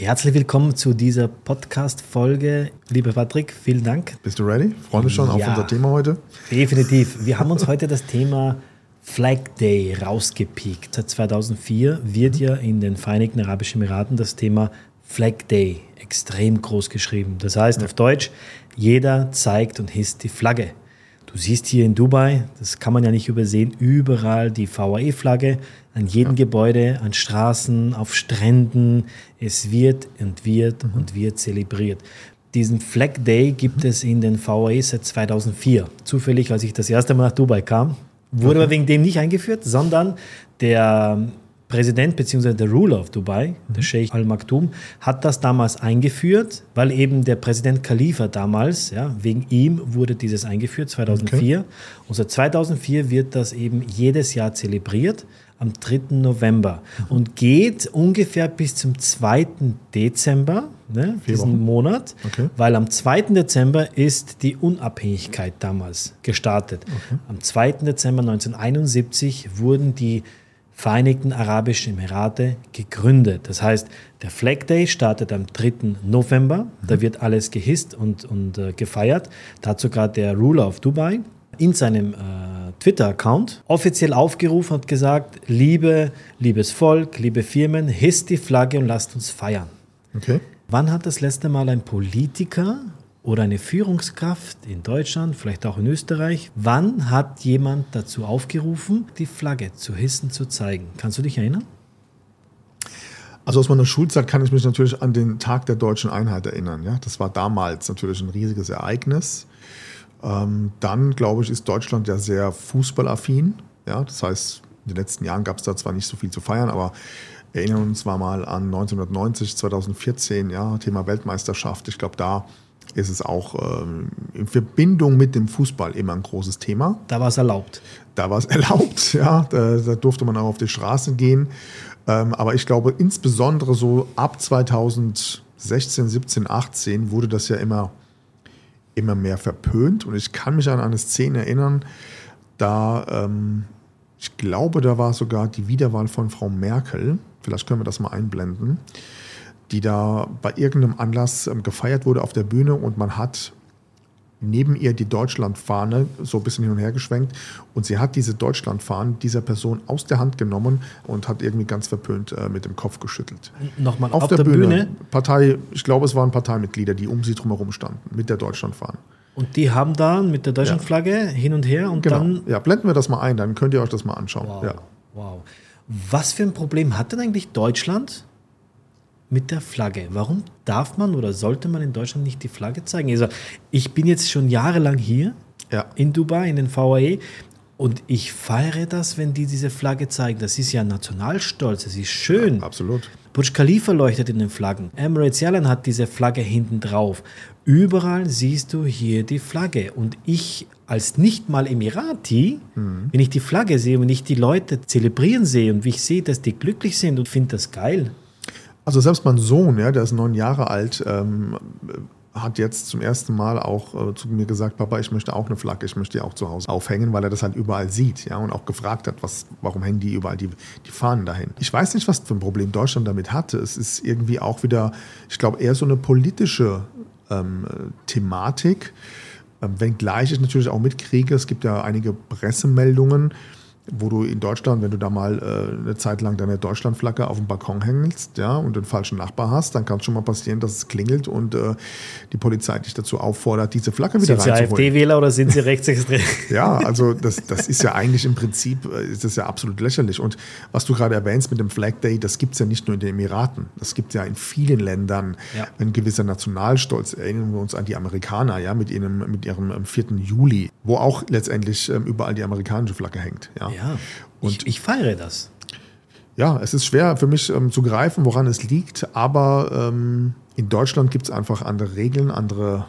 Herzlich willkommen zu dieser Podcast-Folge. Lieber Patrick, vielen Dank. Bist du ready? Freue mich schon ja, auf unser Thema heute. Definitiv. Wir haben uns heute das Thema Flag Day rausgepiekt. Seit 2004 wird ja in den Vereinigten Arabischen Emiraten das Thema Flag Day extrem groß geschrieben. Das heißt ja. auf Deutsch, jeder zeigt und hisst die Flagge. Du siehst hier in Dubai, das kann man ja nicht übersehen, überall die VAE-Flagge, an jedem ja. Gebäude, an Straßen, auf Stränden. Es wird und wird mhm. und wird zelebriert. Diesen Flag Day gibt mhm. es in den VAE seit 2004. Zufällig, als ich das erste Mal nach Dubai kam, wurde okay. aber wegen dem nicht eingeführt, sondern der Präsident bzw. der Ruler of Dubai, mhm. der Sheikh Al Maktoum, hat das damals eingeführt, weil eben der Präsident Khalifa damals, ja, wegen ihm wurde dieses eingeführt, 2004. Okay. Und seit 2004 wird das eben jedes Jahr zelebriert am 3. November mhm. und geht ungefähr bis zum 2. Dezember, ne, diesen Wochen. Monat, okay. weil am 2. Dezember ist die Unabhängigkeit damals gestartet. Okay. Am 2. Dezember 1971 wurden die Vereinigten Arabischen Emirate gegründet. Das heißt, der Flag Day startet am 3. November. Mhm. Da wird alles gehisst und, und äh, gefeiert. Da hat sogar der Ruler of Dubai in seinem äh, Twitter-Account offiziell aufgerufen und gesagt, liebe, liebes Volk, liebe Firmen, hisst die Flagge und lasst uns feiern. Okay. Wann hat das letzte Mal ein Politiker oder eine Führungskraft in Deutschland, vielleicht auch in Österreich, wann hat jemand dazu aufgerufen, die Flagge zu hissen, zu zeigen? Kannst du dich erinnern? Also aus meiner Schulzeit kann ich mich natürlich an den Tag der deutschen Einheit erinnern. Ja? Das war damals natürlich ein riesiges Ereignis. Ähm, dann, glaube ich, ist Deutschland ja sehr fußballaffin. Ja? Das heißt, in den letzten Jahren gab es da zwar nicht so viel zu feiern, aber erinnern uns mal an 1990, 2014, ja, Thema Weltmeisterschaft. Ich glaube, da ist es auch ähm, in Verbindung mit dem Fußball immer ein großes Thema. Da war es erlaubt. Da war es erlaubt, ja. Da, da, durfte man auch auf die Straße gehen. Ähm, aber ich glaube, insbesondere so ab 2016, 17, 18 wurde das ja immer, immer mehr verpönt. Und ich kann mich an eine Szene erinnern, da, ähm, ich glaube, da war sogar die Wiederwahl von Frau Merkel. Vielleicht können wir das mal einblenden die da bei irgendeinem Anlass ähm, gefeiert wurde auf der Bühne und man hat neben ihr die Deutschlandfahne so ein bisschen hin und her geschwenkt und sie hat diese Deutschlandfahne dieser Person aus der Hand genommen und hat irgendwie ganz verpönt äh, mit dem Kopf geschüttelt. Nochmal auf, auf der, der Bühne, Bühne? Partei, ich glaube, es waren Parteimitglieder, die um sie drumherum standen mit der Deutschlandfahne. Und die haben dann mit der Deutschlandflagge ja. hin und her und genau. dann. Ja, blenden wir das mal ein, dann könnt ihr euch das mal anschauen. Wow. Ja. wow. Was für ein Problem hat denn eigentlich Deutschland mit der Flagge. Warum darf man oder sollte man in Deutschland nicht die Flagge zeigen? Also, ich bin jetzt schon jahrelang hier ja. in Dubai, in den VAE. Und ich feiere das, wenn die diese Flagge zeigen. Das ist ja Nationalstolz, das ist schön. Ja, absolut. Burj Khalifa leuchtet in den Flaggen. Emirates Airline hat diese Flagge hinten drauf. Überall siehst du hier die Flagge. Und ich als nicht mal Emirati, mhm. wenn ich die Flagge sehe und ich die Leute zelebrieren sehe und wie ich sehe, dass die glücklich sind und finde das geil, also selbst mein Sohn, ja, der ist neun Jahre alt, ähm, hat jetzt zum ersten Mal auch äh, zu mir gesagt, Papa, ich möchte auch eine Flagge, ich möchte die auch zu Hause aufhängen, weil er das halt überall sieht, ja, und auch gefragt hat, was, warum hängen die überall die, die Fahnen dahin. Ich weiß nicht, was für ein Problem Deutschland damit hatte. Es ist irgendwie auch wieder, ich glaube, eher so eine politische ähm, Thematik, ähm, wenngleich ich natürlich auch mitkriege, es gibt ja einige Pressemeldungen, wo du in Deutschland, wenn du da mal äh, eine Zeit lang deine Deutschlandflagge auf dem Balkon hängst, ja, und den falschen Nachbar hast, dann kann es schon mal passieren, dass es klingelt und äh, die Polizei dich dazu auffordert, diese Flagge wieder sind reinzuholen. Sind Sie AfD-Wähler oder sind Sie rechtsextrem? ja, also das, das ist ja eigentlich im Prinzip, äh, ist das ja absolut lächerlich. Und was du gerade erwähnst mit dem Flag Day, das gibt es ja nicht nur in den Emiraten, das gibt es ja in vielen Ländern. Ja. Ein gewisser Nationalstolz, erinnern wir uns an die Amerikaner, ja, mit ihrem, mit ihrem 4. Juli, wo auch letztendlich ähm, überall die amerikanische Flagge hängt. Ja. ja. Und ich, ich feiere das. Ja, es ist schwer für mich ähm, zu greifen, woran es liegt, aber ähm, in Deutschland gibt es einfach andere Regeln, andere,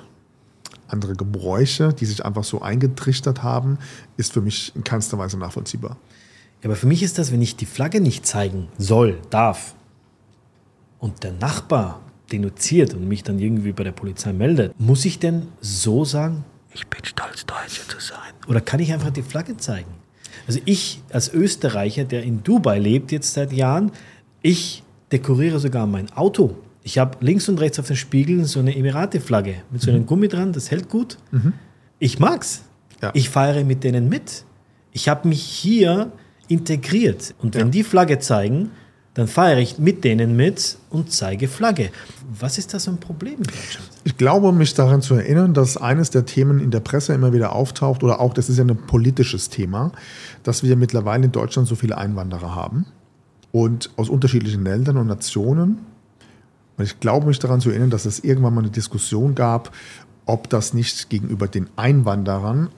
andere Gebräuche, die sich einfach so eingetrichtert haben, ist für mich in keinster Weise nachvollziehbar. Ja, aber für mich ist das, wenn ich die Flagge nicht zeigen soll, darf und der Nachbar denunziert und mich dann irgendwie bei der Polizei meldet, muss ich denn so sagen, ich bin stolz, Deutscher zu sein? Oder kann ich einfach die Flagge zeigen? Also ich als Österreicher, der in Dubai lebt jetzt seit Jahren, ich dekoriere sogar mein Auto. Ich habe links und rechts auf den Spiegeln so eine Emirate-Flagge mit so einem Gummi dran, das hält gut. Ich mag's. Ja. Ich feiere mit denen mit. Ich habe mich hier integriert. Und wenn Ja. die Flagge zeigen, dann feiere ich mit denen mit und zeige Flagge. Was ist da so ein Problem? Ich glaube, mich daran zu erinnern, dass eines der Themen in der Presse immer wieder auftaucht, oder auch, das ist ja ein politisches Thema, dass wir mittlerweile in Deutschland so viele Einwanderer haben und aus unterschiedlichen Ländern und Nationen. Und ich glaube, mich daran zu erinnern, dass es irgendwann mal eine Diskussion gab, ob das nicht gegenüber den Einwanderern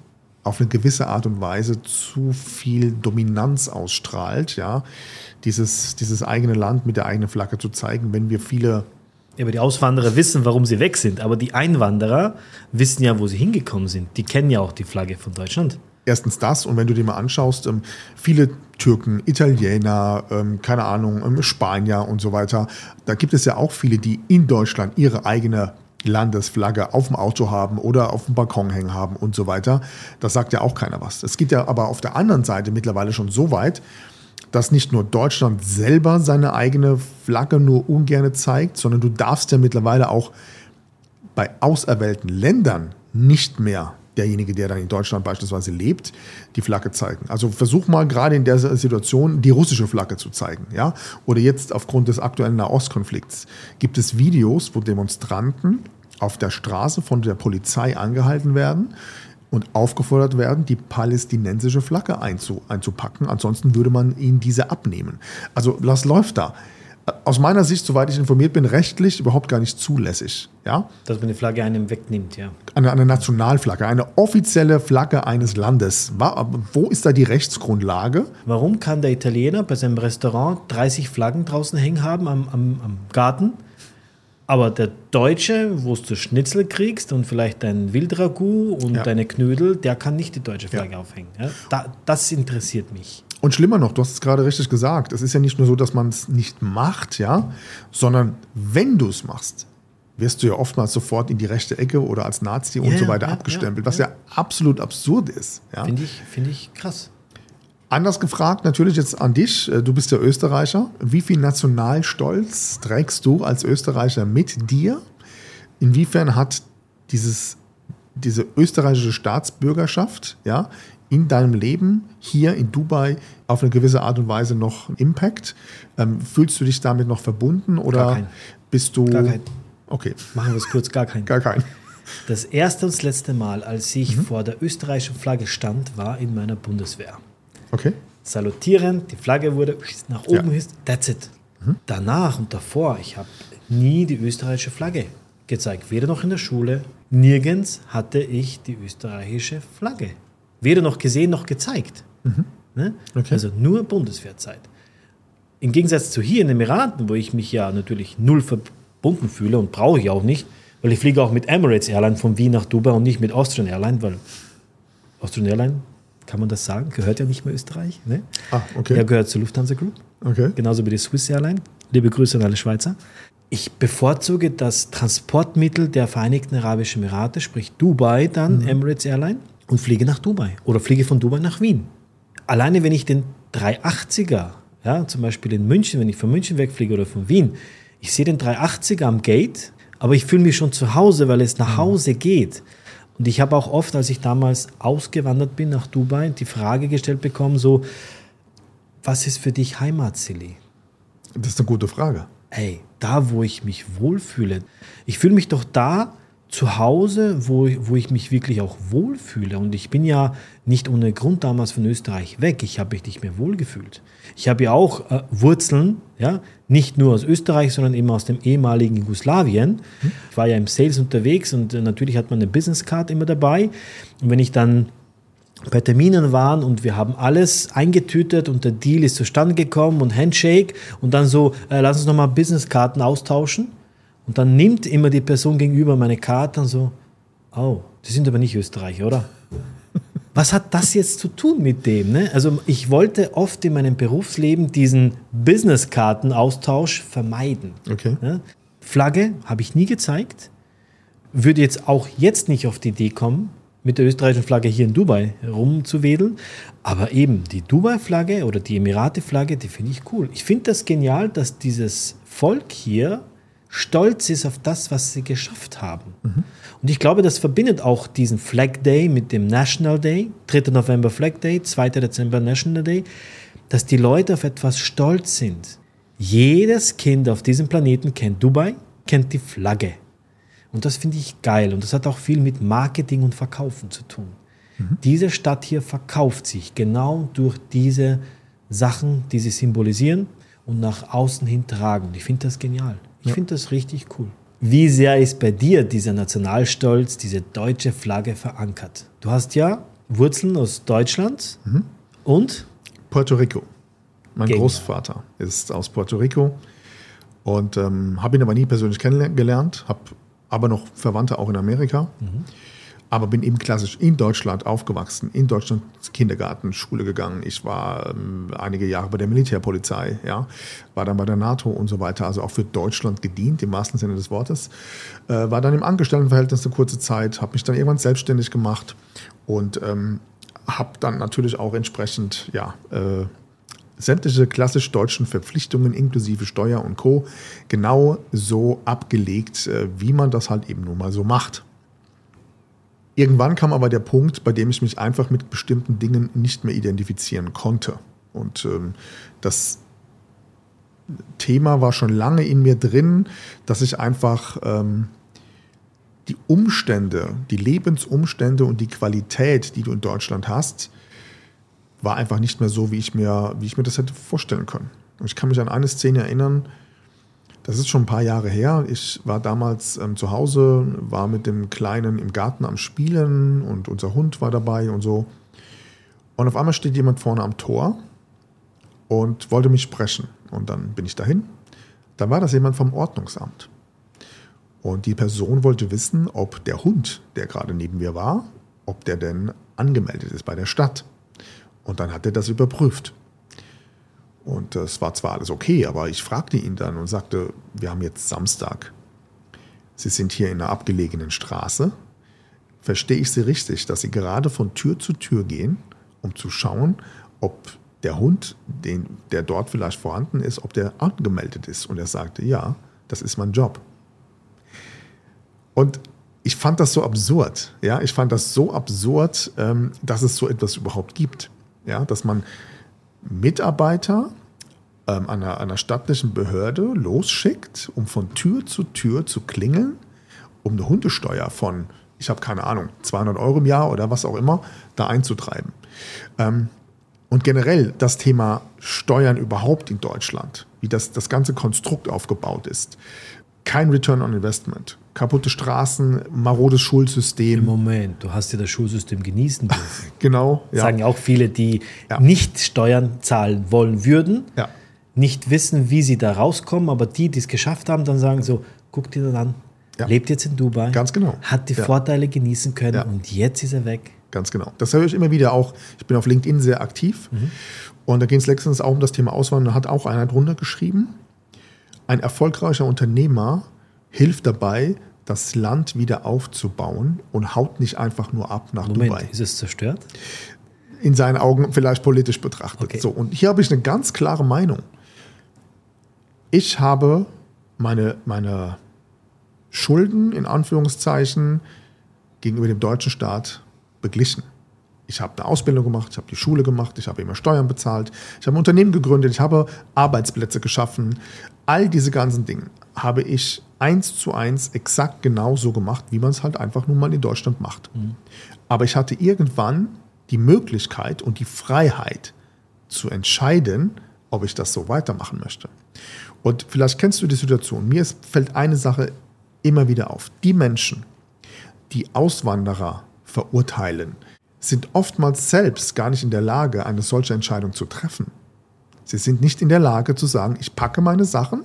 auf eine gewisse Art und Weise zu viel Dominanz ausstrahlt, ja, dieses, dieses eigene Land mit der eigenen Flagge zu zeigen, wenn wir viele Ja, aber die Auswanderer wissen, warum sie weg sind. Aber die Einwanderer wissen ja, wo sie hingekommen sind. Die kennen ja auch die Flagge von Deutschland. Erstens das, und wenn du dir mal anschaust, ähm, viele Türken, Italiener, ähm, keine Ahnung, ähm, Spanier und so weiter, da gibt es ja auch viele, die in Deutschland ihre eigene Landesflagge auf dem Auto haben oder auf dem Balkon hängen haben und so weiter. Das sagt ja auch keiner was. Es geht ja aber auf der anderen Seite mittlerweile schon so weit, dass nicht nur Deutschland selber seine eigene Flagge nur ungerne zeigt, sondern du darfst ja mittlerweile auch bei auserwählten Ländern nicht mehr derjenige, der dann in Deutschland beispielsweise lebt, die Flagge zeigen. Also versuch mal gerade in der Situation die russische Flagge zu zeigen, ja? Oder jetzt aufgrund des aktuellen Nahostkonflikts gibt es Videos, wo Demonstranten auf der Straße von der Polizei angehalten werden und aufgefordert werden, die palästinensische Flagge einzu, einzupacken. Ansonsten würde man ihnen diese abnehmen. Also was läuft da? Aus meiner Sicht, soweit ich informiert bin, rechtlich überhaupt gar nicht zulässig. Ja? Dass man die Flagge einem wegnimmt, ja. Eine, eine Nationalflagge, eine offizielle Flagge eines Landes. Wo ist da die Rechtsgrundlage? Warum kann der Italiener bei seinem Restaurant 30 Flaggen draußen hängen haben am, am, am Garten? Aber der Deutsche, wo du Schnitzel kriegst und vielleicht dein Wildragout und Ja. deine Knödel, der kann nicht die deutsche Flagge Ja. aufhängen. Ja? Da, das interessiert mich. Und schlimmer noch, du hast es gerade richtig gesagt, es ist ja nicht nur so, dass man es nicht macht, ja, sondern wenn du es machst, wirst du ja oftmals sofort in die rechte Ecke oder als Nazi und so weiter abgestempelt, was ja absolut absurd ist. Ja. Finde ich, finde ich krass. Anders gefragt natürlich jetzt an dich, äh, du bist ja Österreicher. Wie viel Nationalstolz trägst du als Österreicher mit dir? Inwiefern hat dieses, diese österreichische Staatsbürgerschaft ja, in deinem Leben hier in Dubai auf eine gewisse Art und Weise noch einen Impact? Ähm, fühlst du dich damit noch verbunden oder Gar keinen. bist du... Gar keinen. Okay, Machen wir es kurz, gar kein. gar kein. Das erste und das letzte Mal, als ich vor der österreichischen Flagge stand, war in meiner Bundeswehr. Okay, salutieren, die Flagge wurde nach oben Ja. gehisst, that's it. Danach und davor, ich habe nie die österreichische Flagge gezeigt. Weder noch in der Schule, nirgends hatte ich die österreichische Flagge. Weder noch gesehen noch gezeigt. Ne? Okay. Also nur Bundeswehrzeit. Im Gegensatz zu hier in den Emiraten, wo ich mich ja natürlich null verbunden fühle und brauche ich auch nicht, weil ich fliege auch mit Emirates Airline von Wien nach Dubai und nicht mit Austrian Airline, weil Austrian Airline, kann man das sagen, gehört ja nicht mehr Österreich. Ne? Ah, okay. Er gehört zur Lufthansa Group, okay. genauso wie die Swiss Airline. Liebe Grüße an alle Schweizer. Ich bevorzuge das Transportmittel der Vereinigten Arabischen Emirate, sprich Dubai, dann Emirates Airline, und fliege nach Dubai oder fliege von Dubai nach Wien. Alleine wenn ich den 380er, ja, zum Beispiel in München, wenn ich von München wegfliege oder von Wien, ich sehe den 380er am Gate, aber ich fühle mich schon zu Hause, weil es nach Hause geht. Und ich habe auch oft, als ich damals ausgewandert bin nach Dubai, die Frage gestellt bekommen, so, was ist für dich Heimat, Silly? Das ist eine gute Frage. Ey, da, wo ich mich wohlfühle. Ich fühle mich doch da zu Hause, wo, ich- wo ich mich wirklich auch wohlfühle. Und ich bin ja nicht ohne Grund damals von Österreich weg. Ich habe mich nicht mehr wohlgefühlt. Ich habe ja auch äh, Wurzeln, ja, nicht nur aus Österreich, sondern eben aus dem ehemaligen Jugoslawien. Ich war ja im Sales unterwegs und äh, natürlich hat man eine Business Card immer dabei. Und wenn ich dann bei Terminen waren und wir haben alles eingetütet und der Deal ist zustande gekommen und Handshake und dann so, äh, lass uns nochmal Businesskarten austauschen. Und dann nimmt immer die Person gegenüber meine Karte und so, oh, die sind aber nicht Österreicher, oder? Was hat das jetzt zu tun mit dem? Ne? Also ich wollte oft in meinem Berufsleben diesen Businesskartenaustausch vermeiden. Okay. Ja? Flagge habe ich nie gezeigt. Würde jetzt auch jetzt nicht auf die Idee kommen, mit der österreichischen Flagge hier in Dubai rumzuwedeln. Aber eben die Dubai-Flagge oder die Emirate-Flagge, die finde ich cool. Ich finde das genial, dass dieses Volk hier stolz ist auf das, was sie geschafft haben. Und ich glaube, das verbindet auch diesen Flag Day mit dem National Day, 3. November Flag Day, 2. Dezember National Day, dass die Leute auf etwas stolz sind. Jedes Kind auf diesem Planeten kennt Dubai, kennt die Flagge. Und das finde ich geil. Und das hat auch viel mit Marketing und Verkaufen zu tun. Diese Stadt hier verkauft sich genau durch diese Sachen, die sie symbolisieren und nach außen hin tragen. Ich finde das genial. Ich Ja. finde das richtig cool. Wie sehr ist bei dir dieser Nationalstolz, diese deutsche Flagge verankert? Du hast ja Wurzeln aus Deutschland und Puerto Rico. Mein Genial. Großvater ist aus Puerto Rico und ähm, habe ihn aber nie persönlich kennengelernt, habe aber noch Verwandte auch in Amerika. Aber bin eben klassisch in Deutschland aufgewachsen, in Deutschland Kindergarten, Schule gegangen. Ich war ähm, einige Jahre bei der Militärpolizei, ja, war dann bei der NATO und so weiter, also auch für Deutschland gedient, im wahrsten Sinne des Wortes. Äh, war dann im Angestelltenverhältnis eine kurze Zeit, habe mich dann irgendwann selbstständig gemacht und ähm, habe dann natürlich auch entsprechend, ja, äh, sämtliche klassisch deutschen Verpflichtungen inklusive Steuer und Co. genau so abgelegt, äh, wie man das halt eben nun mal so macht. Irgendwann kam aber der Punkt, bei dem ich mich einfach mit bestimmten Dingen nicht mehr identifizieren konnte. Und ähm, das Thema war schon lange in mir drin, dass ich einfach ähm, die Umstände, die Lebensumstände und die Qualität, die du in Deutschland hast, war einfach nicht mehr so, wie ich mir, wie ich mir das hätte vorstellen können. Und ich kann mich an eine Szene erinnern, das ist schon ein paar Jahre her. Ich war damals ähm, zu Hause, war mit dem Kleinen im Garten am Spielen und unser Hund war dabei und so. Und auf einmal steht jemand vorne am Tor und wollte mich sprechen. Und dann bin ich dahin. Dann war das jemand vom Ordnungsamt. Und die Person wollte wissen, ob der Hund, der gerade neben mir war, ob der denn angemeldet ist bei der Stadt. Und dann hat er das überprüft. Und es war zwar alles okay, aber ich fragte ihn dann und sagte, wir haben jetzt Samstag. Sie sind hier in einer abgelegenen Straße. Verstehe ich Sie richtig, dass Sie gerade von Tür zu Tür gehen, um zu schauen, ob der Hund, den, der dort vielleicht vorhanden ist, ob der angemeldet ist? Und er sagte, ja, das ist mein Job. Und ich fand das so absurd. Ja, ich fand das so absurd, ähm, dass es so etwas überhaupt gibt. Ja, dass man Mitarbeiter ähm, einer, einer staatlichen Behörde losschickt, um von Tür zu Tür zu klingeln, um eine Hundesteuer von, ich habe keine Ahnung, 200 Euro im Jahr oder was auch immer, da einzutreiben. Ähm, und generell das Thema Steuern überhaupt in Deutschland, wie das, das ganze Konstrukt aufgebaut ist. Kein Return on Investment, kaputte Straßen, marodes Schulsystem. Moment, du hast ja das Schulsystem genießen dürfen. Genau, ja. Sagen ja auch viele, die Ja. nicht Steuern zahlen wollen würden, Ja. nicht wissen, wie sie da rauskommen, aber die, die es geschafft haben, dann sagen so, guck dir das an, lebt jetzt in Dubai, Ganz genau. hat die. Vorteile genießen können und jetzt ist er weg. Ganz genau. Das höre ich immer wieder auch. Ich bin auf LinkedIn sehr aktiv. Und da ging es letztens auch um das Thema Auswandern. Da hat auch einer drunter geschrieben, ein erfolgreicher Unternehmer hilft dabei, das Land wieder aufzubauen und haut nicht einfach nur ab nach Moment, Dubai. ist es zerstört? In seinen Augen vielleicht politisch betrachtet. Okay. So, und hier habe ich eine ganz klare Meinung. Ich habe meine, meine Schulden in Anführungszeichen gegenüber dem deutschen Staat beglichen. Ich habe eine Ausbildung gemacht, ich habe die Schule gemacht, ich habe immer Steuern bezahlt, ich habe ein Unternehmen gegründet, ich habe Arbeitsplätze geschaffen. All diese ganzen Dinge habe ich eins zu eins exakt genauso gemacht, wie man es halt einfach nun mal in Deutschland macht. Aber ich hatte irgendwann die Möglichkeit und die Freiheit zu entscheiden, ob ich das so weitermachen möchte. Und vielleicht kennst du die Situation. Mir fällt eine Sache immer wieder auf. Die Menschen, die Auswanderer verurteilen, sind oftmals selbst gar nicht in der Lage, eine solche Entscheidung zu treffen. Sie sind nicht in der Lage zu sagen, ich packe meine Sachen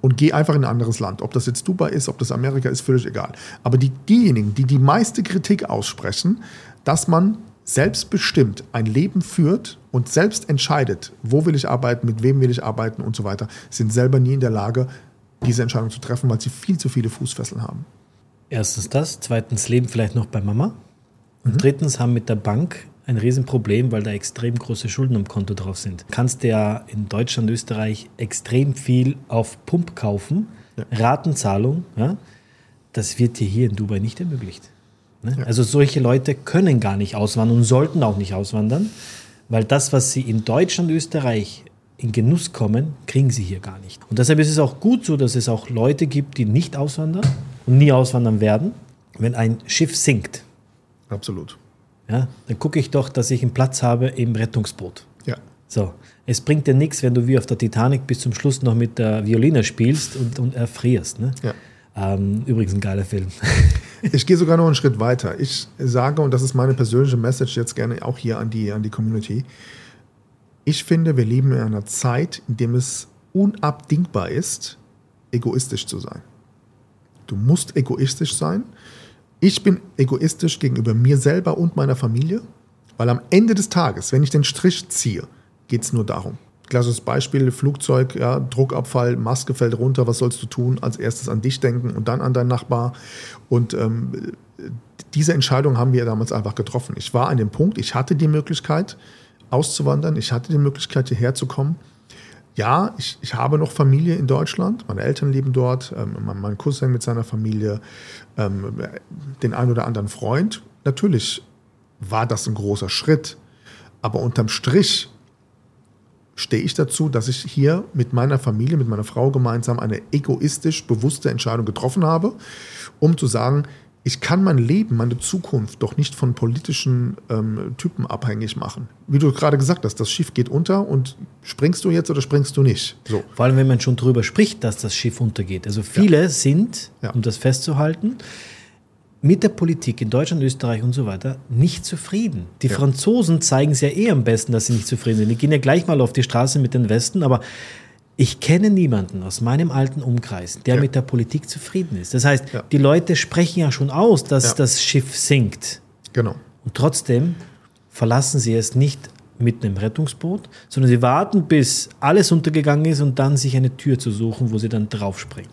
und gehe einfach in ein anderes Land. Ob das jetzt Dubai ist, ob das Amerika ist, völlig egal. Aber die, diejenigen, die die meiste Kritik aussprechen, dass man selbstbestimmt ein Leben führt und selbst entscheidet, wo will ich arbeiten, mit wem will ich arbeiten und so weiter, sind selber nie in der Lage, diese Entscheidung zu treffen, weil sie viel zu viele Fußfesseln haben. Erstens das, zweitens leben vielleicht noch bei Mama Mhm. drittens haben mit der Bank ein Riesenproblem, weil da extrem große Schulden am Konto drauf sind. Kannst ja in Deutschland, Österreich extrem viel auf Pump kaufen, ja. Ratenzahlung, ja, das wird dir hier in Dubai nicht ermöglicht. Ne? Ja. Also solche Leute können gar nicht auswandern und sollten auch nicht auswandern, weil das, was sie in Deutschland, Österreich in Genuss kommen, kriegen sie hier gar nicht. Und deshalb ist es auch gut so, dass es auch Leute gibt, die nicht auswandern und nie auswandern werden, wenn ein Schiff sinkt. Absolut. Ja, dann gucke ich doch, dass ich einen Platz habe im Rettungsboot. Ja. So, es bringt dir nichts, wenn du wie auf der Titanic bis zum Schluss noch mit der Violine spielst und, und erfrierst. Ne? Ja. Ähm, übrigens ein geiler Film. ich gehe sogar noch einen Schritt weiter. Ich sage, und das ist meine persönliche Message jetzt gerne auch hier an die, an die Community, ich finde, wir leben in einer Zeit, in der es unabdingbar ist, egoistisch zu sein. Du musst egoistisch sein. Ich bin egoistisch gegenüber mir selber und meiner Familie, weil am Ende des Tages, wenn ich den Strich ziehe, geht es nur darum. Klassisches Beispiel, Flugzeug, ja, Druckabfall, Maske fällt runter, was sollst du tun? Als erstes an dich denken und dann an deinen Nachbar. Und ähm, diese Entscheidung haben wir damals einfach getroffen. Ich war an dem Punkt, ich hatte die Möglichkeit auszuwandern, ich hatte die Möglichkeit hierher zu kommen. Ja, ich, ich habe noch Familie in Deutschland, meine Eltern leben dort, ähm, mein, Cousin mit seiner Familie, ähm, den ein oder anderen Freund. Natürlich war das ein großer Schritt, aber unterm Strich stehe ich dazu, dass ich hier mit meiner Familie, mit meiner Frau gemeinsam eine egoistisch bewusste Entscheidung getroffen habe, um zu sagen, ich kann mein Leben, meine Zukunft doch nicht von politischen ähm, Typen abhängig machen. Wie du gerade gesagt hast, das Schiff geht unter und springst du jetzt oder springst du nicht? So. Vor allem, wenn man schon darüber spricht, dass das Schiff untergeht. Also viele ja. sind, ja. um das festzuhalten, mit der Politik in Deutschland, Österreich und so weiter nicht zufrieden. Die ja. Franzosen zeigen es ja eh am besten, dass sie nicht zufrieden sind. Die gehen ja gleich mal auf die Straße mit den Westen, aber ich kenne niemanden aus meinem alten Umkreis, der ja. mit der Politik zufrieden ist. Das heißt, ja. die Leute sprechen ja schon aus, dass das Schiff sinkt. Genau. Und trotzdem verlassen sie es nicht mit einem Rettungsboot, sondern sie warten, bis alles untergegangen ist und dann sich eine Tür zu suchen, wo sie dann draufspringen.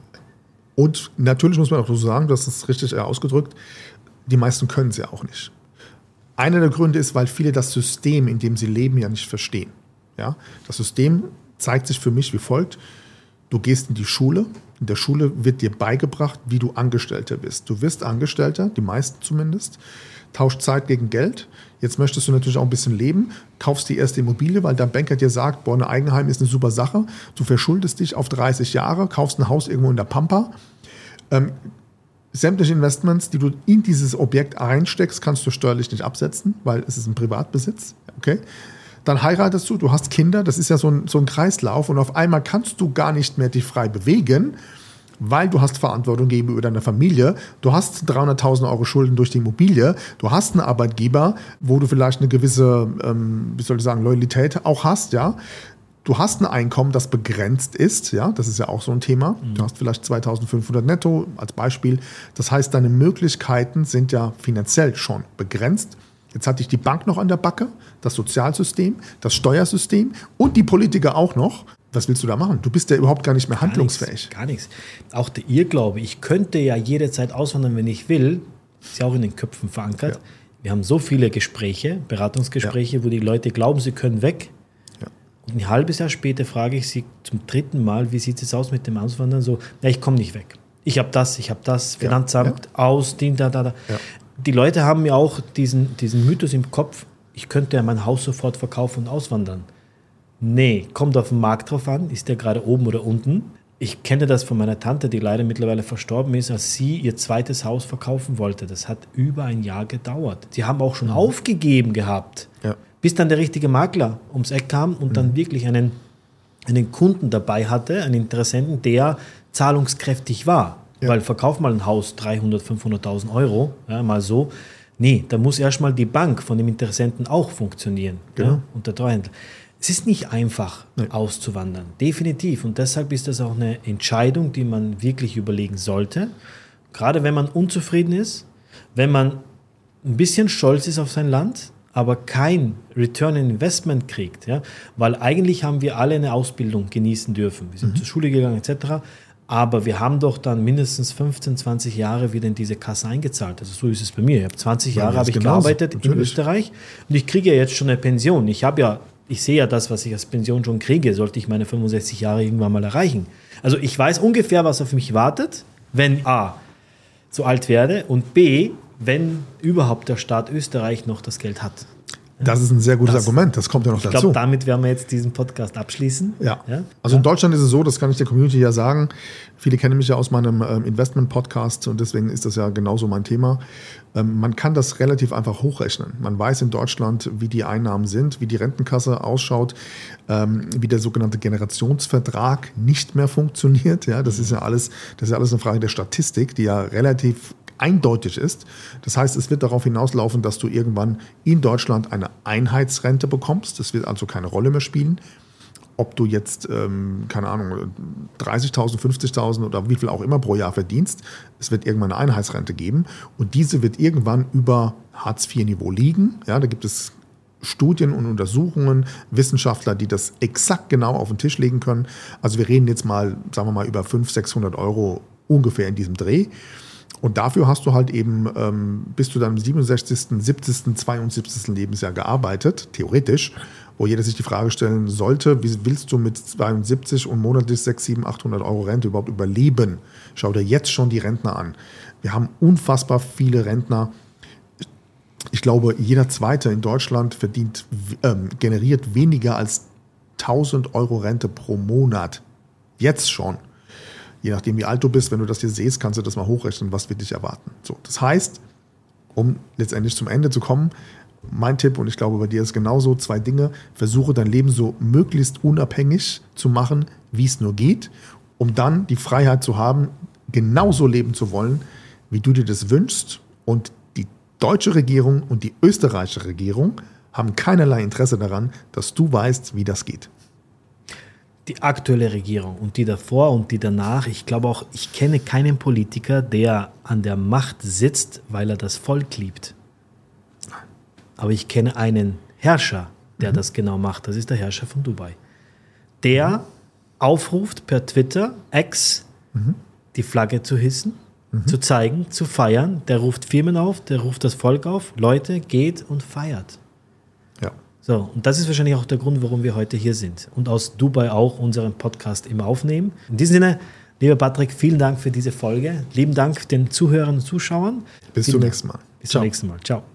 Und natürlich muss man auch so sagen, das ist richtig ausgedrückt, die meisten können es ja auch nicht. Einer der Gründe ist, weil viele das System, in dem sie leben, ja nicht verstehen. Ja? Das System zeigt sich für mich wie folgt. Du gehst in die Schule. In der Schule wird dir beigebracht, wie du Angestellter bist. Du wirst Angestellter, die meisten zumindest, tauscht Zeit gegen Geld. Jetzt möchtest du natürlich auch ein bisschen leben, kaufst die erste Immobilie, weil dein Banker dir sagt, boah, ein Eigenheim ist eine super Sache. Du verschuldest dich auf 30 Jahre, kaufst ein Haus irgendwo in der Pampa. Ähm, sämtliche Investments, die du in dieses Objekt einsteckst, kannst du steuerlich nicht absetzen, weil es ist ein Privatbesitz. Okay? Dann heiratest du, du hast Kinder, das ist ja so ein, so ein Kreislauf und auf einmal kannst du gar nicht mehr dich frei bewegen, weil du hast Verantwortung gegenüber deiner Familie, du hast 300.000 Euro Schulden durch die Immobilie, du hast einen Arbeitgeber, wo du vielleicht eine gewisse, ähm, wie soll ich sagen, Loyalität auch hast, ja. Du hast ein Einkommen, das begrenzt ist, ja, das ist ja auch so ein Thema. Du hast vielleicht 2500 netto als Beispiel. Das heißt, deine Möglichkeiten sind ja finanziell schon begrenzt. Jetzt hatte ich die Bank noch an der Backe, das Sozialsystem, das Steuersystem und die Politiker auch noch. Was willst du da machen? Du bist ja überhaupt gar nicht mehr handlungsfähig. Gar nichts. Gar nichts. Auch der Irrglaube, ich könnte ja jederzeit auswandern, wenn ich will, ist ja auch in den Köpfen verankert. Ja. Wir haben so viele Gespräche, Beratungsgespräche, ja. wo die Leute glauben, sie können weg. Ja. Und ein halbes Jahr später frage ich sie zum dritten Mal, wie sieht es aus mit dem Auswandern? So, ja, ich komme nicht weg. Ich habe das, ich habe das, Finanzamt, aus, dient, da, da, da die Leute haben ja auch diesen, diesen Mythos im Kopf, ich könnte ja mein Haus sofort verkaufen und auswandern. Nee, kommt auf den Markt drauf an, ist der gerade oben oder unten. Ich kenne das von meiner Tante, die leider mittlerweile verstorben ist, als sie ihr zweites Haus verkaufen wollte. Das hat über ein Jahr gedauert. Sie haben auch schon mhm. aufgegeben gehabt, ja. bis dann der richtige Makler ums Eck kam und mhm. dann wirklich einen, einen Kunden dabei hatte, einen Interessenten, der zahlungskräftig war. Ja. Weil verkauf mal ein Haus 300, 500.000 Euro, ja, mal so. Nee, da muss erstmal die Bank von dem Interessenten auch funktionieren. Genau. Ja, und der Treuhänder. Es ist nicht einfach nee. auszuwandern, definitiv. Und deshalb ist das auch eine Entscheidung, die man wirklich überlegen sollte. Gerade wenn man unzufrieden ist, wenn man ein bisschen stolz ist auf sein Land, aber kein Return Investment kriegt. Ja? Weil eigentlich haben wir alle eine Ausbildung genießen dürfen. Wir sind mhm. zur Schule gegangen etc. Aber wir haben doch dann mindestens 15, 20 Jahre wieder in diese Kasse eingezahlt. Also so ist es bei mir. Ich habe 20 Jahre habe ich gearbeitet Natürlich. in Österreich und ich kriege ja jetzt schon eine Pension. Ich habe ja ich sehe ja das, was ich als Pension schon kriege, sollte ich meine 65 Jahre irgendwann mal erreichen. Also ich weiß ungefähr, was auf mich wartet, wenn A, so alt werde und B, wenn überhaupt der Staat Österreich noch das Geld hat. Das ist ein sehr gutes das, Argument, das kommt ja noch ich dazu. Ich glaube, damit werden wir jetzt diesen Podcast abschließen. Ja. ja? Also in Deutschland ist es so, das kann ich der Community ja sagen. Viele kennen mich ja aus meinem ähm, Investment-Podcast und deswegen ist das ja genauso mein Thema. Ähm, man kann das relativ einfach hochrechnen. Man weiß in Deutschland, wie die Einnahmen sind, wie die Rentenkasse ausschaut, ähm, wie der sogenannte Generationsvertrag nicht mehr funktioniert. Ja, das ist ja alles, das ist ja alles eine Frage der Statistik, die ja relativ eindeutig ist. Das heißt, es wird darauf hinauslaufen, dass du irgendwann in Deutschland eine Einheitsrente bekommst. Das wird also keine Rolle mehr spielen. Ob du jetzt, ähm, keine Ahnung, 30.000, 50.000 oder wie viel auch immer pro Jahr verdienst, es wird irgendwann eine Einheitsrente geben und diese wird irgendwann über Hartz-IV-Niveau liegen. Ja, da gibt es Studien und Untersuchungen, Wissenschaftler, die das exakt genau auf den Tisch legen können. Also wir reden jetzt mal, sagen wir mal, über 500, 600 Euro ungefähr in diesem Dreh. Und dafür hast du halt eben ähm, bis zu deinem 67., 70., 72. Lebensjahr gearbeitet, theoretisch, wo jeder sich die Frage stellen sollte, wie willst du mit 72 und monatlich 6, 7, 800 Euro Rente überhaupt überleben? Schau dir jetzt schon die Rentner an. Wir haben unfassbar viele Rentner. Ich glaube, jeder Zweite in Deutschland verdient, ähm, generiert weniger als 1000 Euro Rente pro Monat. Jetzt schon je nachdem, wie alt du bist, wenn du das hier siehst, kannst du das mal hochrechnen, was wird dich erwarten. So, das heißt, um letztendlich zum Ende zu kommen, mein Tipp, und ich glaube, bei dir ist genauso, zwei Dinge. Versuche dein Leben so möglichst unabhängig zu machen, wie es nur geht, um dann die Freiheit zu haben, genauso leben zu wollen, wie du dir das wünschst. Und die deutsche Regierung und die österreichische Regierung haben keinerlei Interesse daran, dass du weißt, wie das geht die aktuelle Regierung und die davor und die danach, ich glaube auch, ich kenne keinen Politiker, der an der Macht sitzt, weil er das Volk liebt. Aber ich kenne einen Herrscher, der mhm. das genau macht. Das ist der Herrscher von Dubai. Der aufruft per Twitter, Ex, mhm. die Flagge zu hissen, mhm. zu zeigen, zu feiern. Der ruft Firmen auf, der ruft das Volk auf. Leute, geht und feiert. So, und das ist wahrscheinlich auch der Grund, warum wir heute hier sind und aus Dubai auch unseren Podcast immer aufnehmen. In diesem Sinne, lieber Patrick, vielen Dank für diese Folge. Lieben Dank den Zuhörern und Zuschauern. Bis vielen zum nächsten Mal. Bis Ciao. zum nächsten Mal. Ciao.